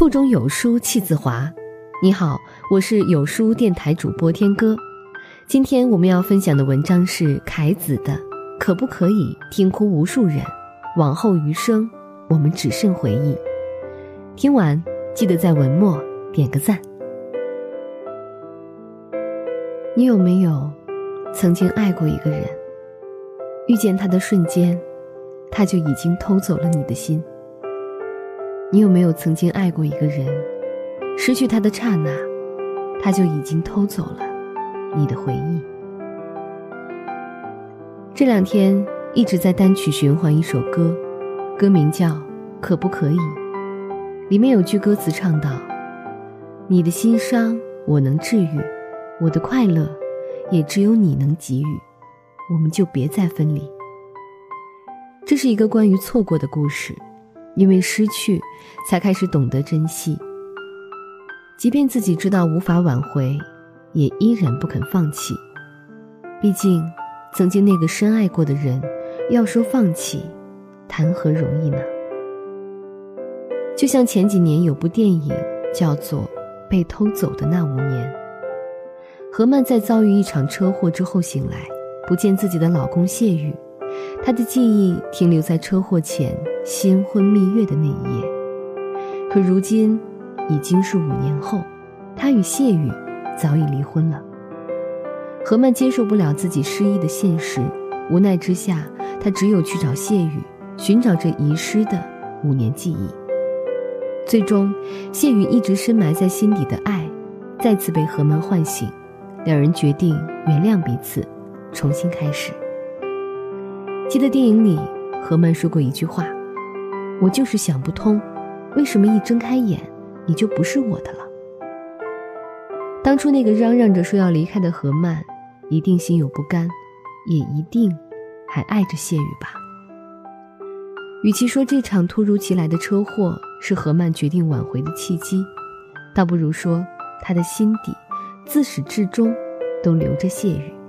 腹中有书气自华。你好，我是有书电台主播天歌。今天我们要分享的文章是凯子的《可不可以听哭无数人，往后余生我们只剩回忆》。听完记得在文末点个赞。你有没有曾经爱过一个人？遇见他的瞬间，他就已经偷走了你的心。你有没有曾经爱过一个人？失去他的刹那，他就已经偷走了你的回忆。这两天一直在单曲循环一首歌，歌名叫《可不可以》。里面有句歌词唱道：“你的心伤我能治愈，我的快乐也只有你能给予，我们就别再分离。”这是一个关于错过的故事。因为失去，才开始懂得珍惜。即便自己知道无法挽回，也依然不肯放弃。毕竟，曾经那个深爱过的人，要说放弃，谈何容易呢？就像前几年有部电影叫做《被偷走的那五年》，何曼在遭遇一场车祸之后醒来，不见自己的老公谢宇。他的记忆停留在车祸前新婚蜜月的那一夜，可如今已经是五年后，他与谢宇早已离婚了。何曼接受不了自己失忆的现实，无奈之下，他只有去找谢宇，寻找这遗失的五年记忆。最终，谢宇一直深埋在心底的爱，再次被何曼唤醒，两人决定原谅彼此，重新开始。记得电影里，何曼说过一句话：“我就是想不通，为什么一睁开眼，你就不是我的了。”当初那个嚷嚷着说要离开的何曼，一定心有不甘，也一定还爱着谢宇吧。与其说这场突如其来的车祸是何曼决定挽回的契机，倒不如说他的心底自始至终都留着谢宇。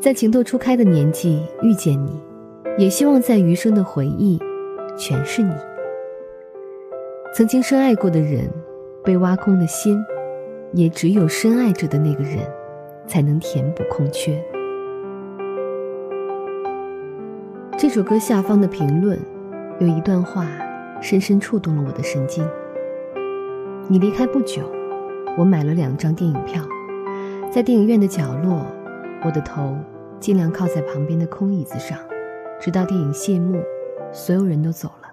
在情窦初开的年纪遇见你，也希望在余生的回忆，全是你。曾经深爱过的人，被挖空的心，也只有深爱着的那个人，才能填补空缺。这首歌下方的评论，有一段话，深深触动了我的神经。你离开不久，我买了两张电影票，在电影院的角落。我的头尽量靠在旁边的空椅子上，直到电影谢幕，所有人都走了。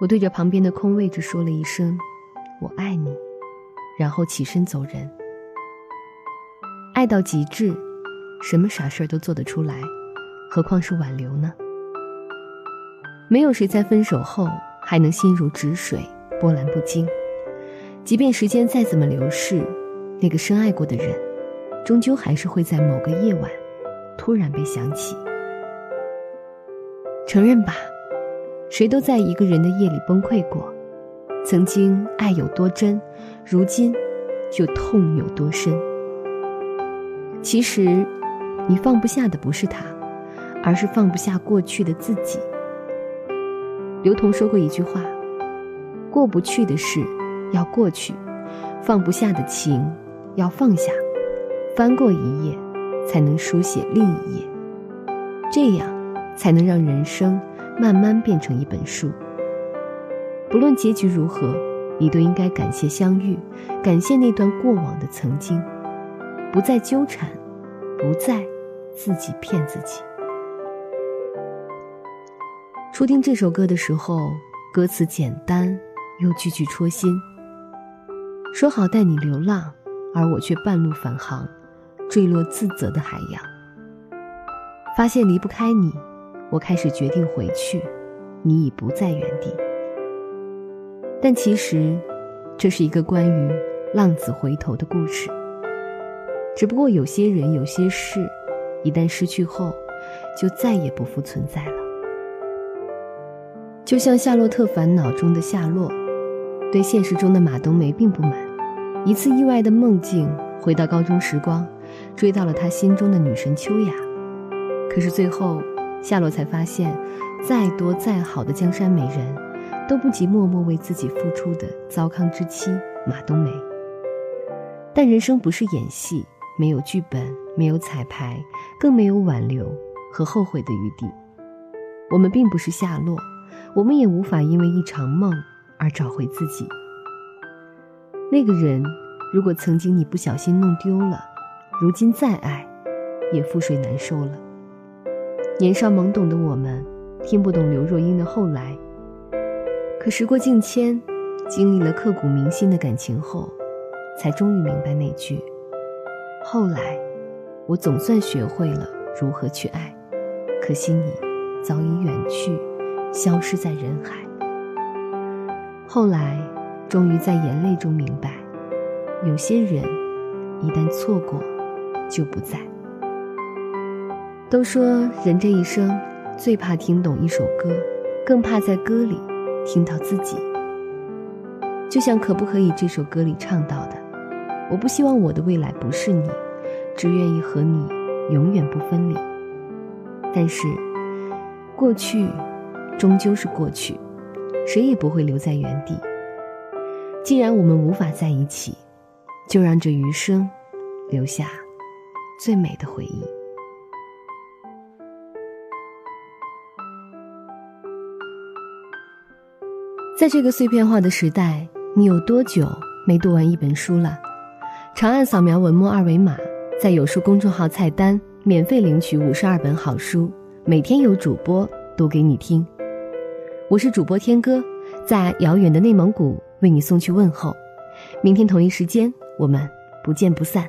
我对着旁边的空位置说了一声“我爱你”，然后起身走人。爱到极致，什么傻事儿都做得出来，何况是挽留呢？没有谁在分手后还能心如止水、波澜不惊。即便时间再怎么流逝，那个深爱过的人。终究还是会在某个夜晚，突然被想起。承认吧，谁都在一个人的夜里崩溃过。曾经爱有多真，如今就痛有多深。其实，你放不下的不是他，而是放不下过去的自己。刘同说过一句话：“过不去的事要过去，放不下的情要放下。”翻过一页，才能书写另一页，这样才能让人生慢慢变成一本书。不论结局如何，你都应该感谢相遇，感谢那段过往的曾经，不再纠缠，不再自己骗自己。初听这首歌的时候，歌词简单又句句戳心。说好带你流浪，而我却半路返航。坠落自责的海洋。发现离不开你，我开始决定回去，你已不在原地。但其实，这是一个关于浪子回头的故事。只不过有些人、有些事，一旦失去后，就再也不复存在了。就像《夏洛特烦恼》中的夏洛，对现实中的马冬梅并不满。一次意外的梦境，回到高中时光。追到了他心中的女神秋雅，可是最后，夏洛才发现，再多再好的江山美人，都不及默默为自己付出的糟糠之妻马冬梅。但人生不是演戏，没有剧本，没有彩排，更没有挽留和后悔的余地。我们并不是夏洛，我们也无法因为一场梦而找回自己。那个人，如果曾经你不小心弄丢了，如今再爱，也覆水难收了。年少懵懂的我们，听不懂刘若英的后来。可时过境迁，经历了刻骨铭心的感情后，才终于明白那句：后来，我总算学会了如何去爱，可惜你早已远去，消失在人海。后来，终于在眼泪中明白，有些人，一旦错过，就不在。都说人这一生最怕听懂一首歌，更怕在歌里听到自己。就像《可不可以》这首歌里唱到的：“我不希望我的未来不是你，只愿意和你永远不分离。”但是，过去终究是过去，谁也不会留在原地。既然我们无法在一起，就让这余生留下最美的回忆。在这个碎片化的时代，你有多久没读完一本书了？长按扫描文末二维码，在有书公众号菜单免费领取五十二本好书，每天有主播读给你听。我是主播天歌，在遥远的内蒙古为你送去问候。明天同一时间，我们不见不散。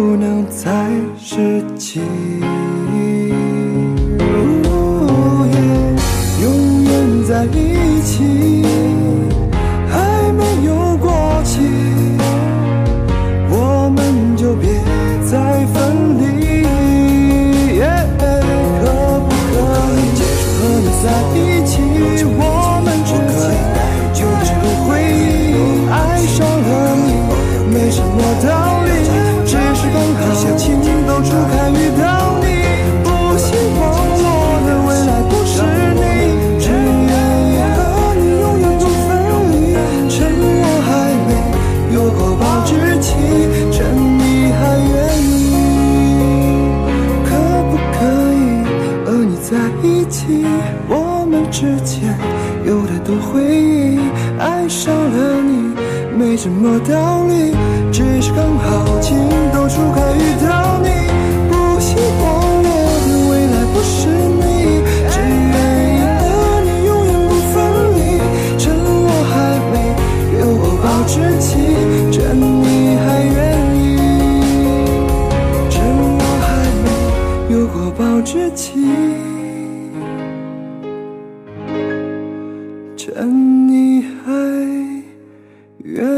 不能再拾起？永远在一起，还没有过期，我们就别再分离。可不可以和你在一起？我之间有太多回忆，爱上了你，没什么道理。趁你还愿